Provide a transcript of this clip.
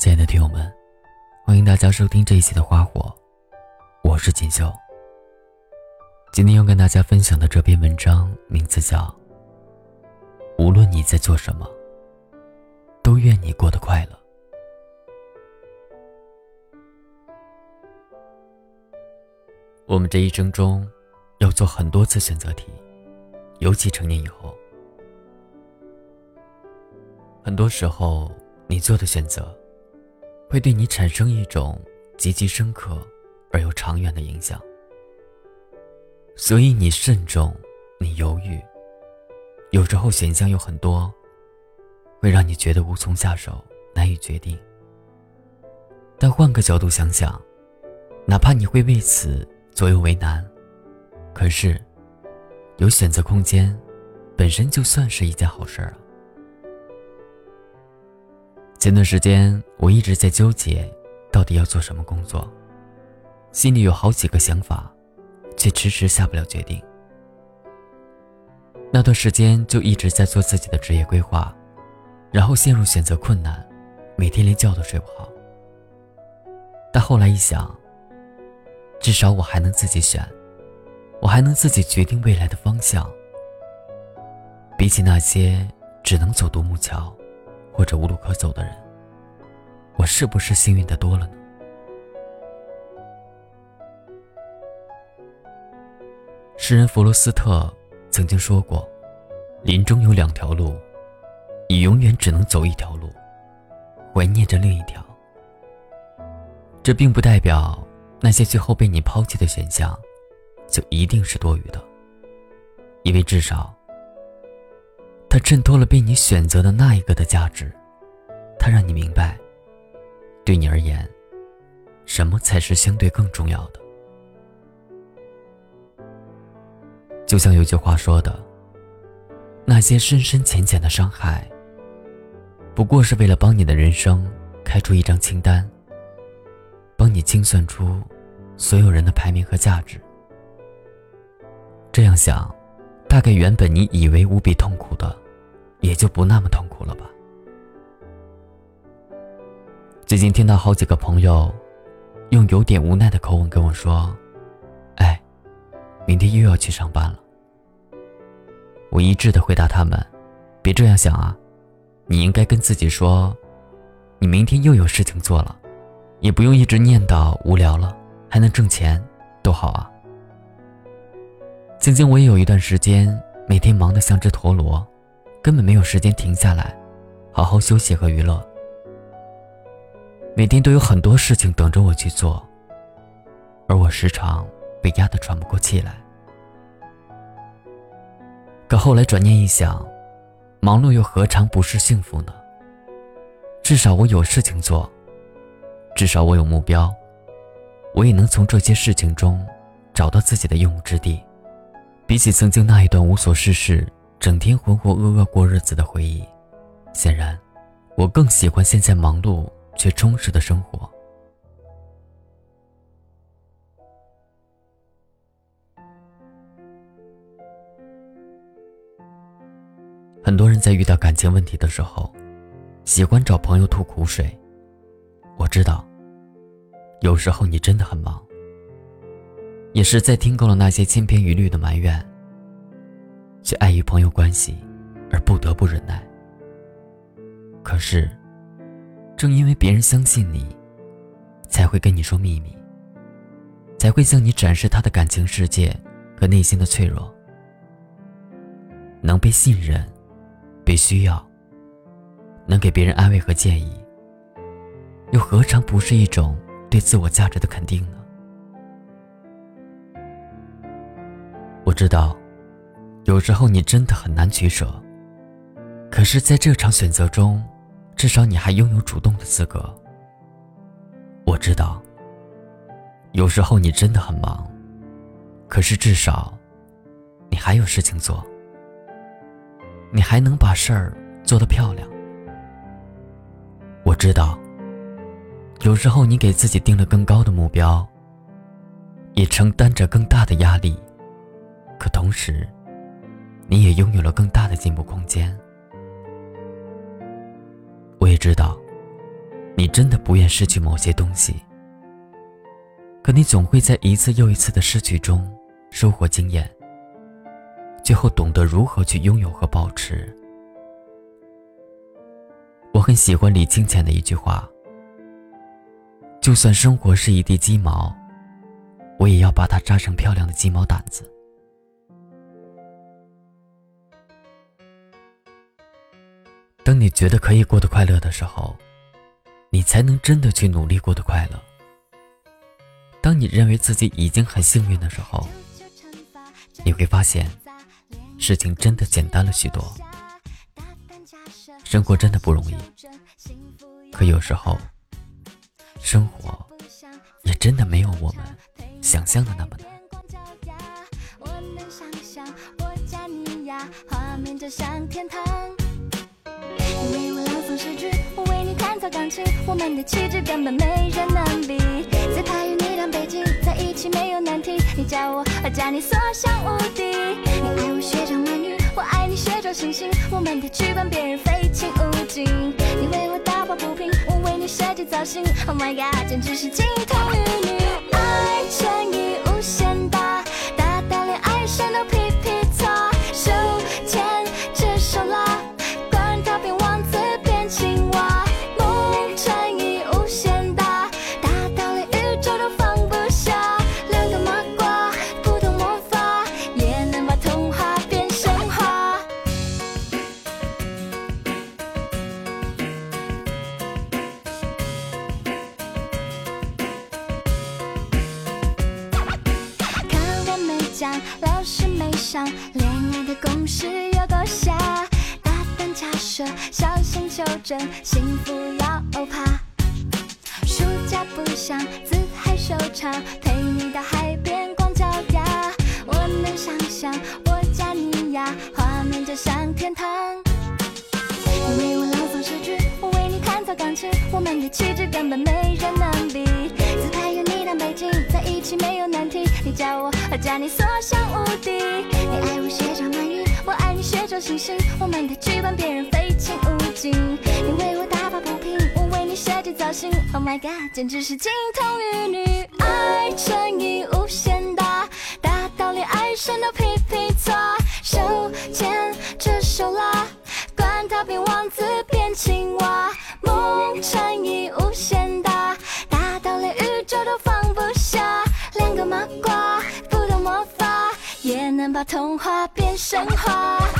亲爱的听友们，欢迎大家收听这一期的《花火》，我是锦绣。今天要跟大家分享的这篇文章名字叫《无论你在做什么，都愿你过得快乐》。我们这一生中要做很多次选择题，尤其成年以后，很多时候你做的选择。会对你产生一种极其深刻而又长远的影响，所以你慎重，你犹豫。有时候选项有很多，会让你觉得无从下手，难以决定。但换个角度想想，哪怕你会为此左右为难，可是有选择空间，本身就算是一件好事儿啊。前段时间，我一直在纠结，到底要做什么工作，心里有好几个想法，却迟迟下不了决定。那段时间就一直在做自己的职业规划，然后陷入选择困难，每天连觉都睡不好。但后来一想，至少我还能自己选，我还能自己决定未来的方向。比起那些只能走独木桥。或者无路可走的人，我是不是幸运的多了呢？诗人弗罗斯特曾经说过：“林中有两条路，你永远只能走一条路，怀念着另一条。”这并不代表那些最后被你抛弃的选项就一定是多余的，因为至少。它衬托了被你选择的那一个的价值，它让你明白，对你而言，什么才是相对更重要的。就像有句话说的：“那些深深浅浅的伤害，不过是为了帮你的人生开出一张清单，帮你清算出所有人的排名和价值。”这样想。大概原本你以为无比痛苦的，也就不那么痛苦了吧。最近听到好几个朋友，用有点无奈的口吻跟我说：“哎，明天又要去上班了。”我一致的回答他们：“别这样想啊，你应该跟自己说，你明天又有事情做了，也不用一直念叨无聊了，还能挣钱，多好啊。”曾经我也有一段时间，每天忙得像只陀螺，根本没有时间停下来，好好休息和娱乐。每天都有很多事情等着我去做，而我时常被压得喘不过气来。可后来转念一想，忙碌又何尝不是幸福呢？至少我有事情做，至少我有目标，我也能从这些事情中找到自己的用武之地。比起曾经那一段无所事事、整天浑浑噩噩过日子的回忆，显然，我更喜欢现在忙碌却充实的生活。很多人在遇到感情问题的时候，喜欢找朋友吐苦水。我知道，有时候你真的很忙。也是在听够了那些千篇一律的埋怨，却碍于朋友关系而不得不忍耐。可是，正因为别人相信你，才会跟你说秘密，才会向你展示他的感情世界和内心的脆弱。能被信任、被需要，能给别人安慰和建议，又何尝不是一种对自我价值的肯定呢？我知道，有时候你真的很难取舍。可是，在这场选择中，至少你还拥有主动的资格。我知道，有时候你真的很忙，可是至少，你还有事情做。你还能把事儿做得漂亮。我知道，有时候你给自己定了更高的目标，也承担着更大的压力。可同时，你也拥有了更大的进步空间。我也知道，你真的不愿失去某些东西，可你总会在一次又一次的失去中收获经验，最后懂得如何去拥有和保持。我很喜欢李清浅的一句话：“就算生活是一地鸡毛，我也要把它扎成漂亮的鸡毛掸子。”当你觉得可以过得快乐的时候，你才能真的去努力过得快乐。当你认为自己已经很幸运的时候，你会发现，事情真的简单了许多。生活真的不容易，可有时候，生活也真的没有我们想象的那么难。你为我朗诵诗句，我为你弹奏钢琴，我们的气质根本没人能比。自拍与你当背景，在一起没有难题。你叫我，我叫你，所向无敌。你爱我学长美女，我爱你学周星星。我们的剧本别人非亲勿近。你为我打抱不平，我为你设计造型。Oh my god，简直是金童玉女，爱乘以恋爱的公式有多傻？大胆假设，小心求证，幸福要欧趴。暑假不想自嗨收场，陪你到海边光脚丫。我能想象我家你呀，画面就像天堂。你为我朗诵诗句，我为你弹奏钢琴，我们的气质根本没人能比。自拍有你当背景，在一起没有难题。你叫我，我叫你，所向无敌。你爱我学长满月，我爱你学周星星。我们的剧本别人非亲勿近。你为我打抱不平，我为你设计造型。Oh my god，简直是金童玉女。爱乘以无限大，大到连爱神都佩服把童话变神话。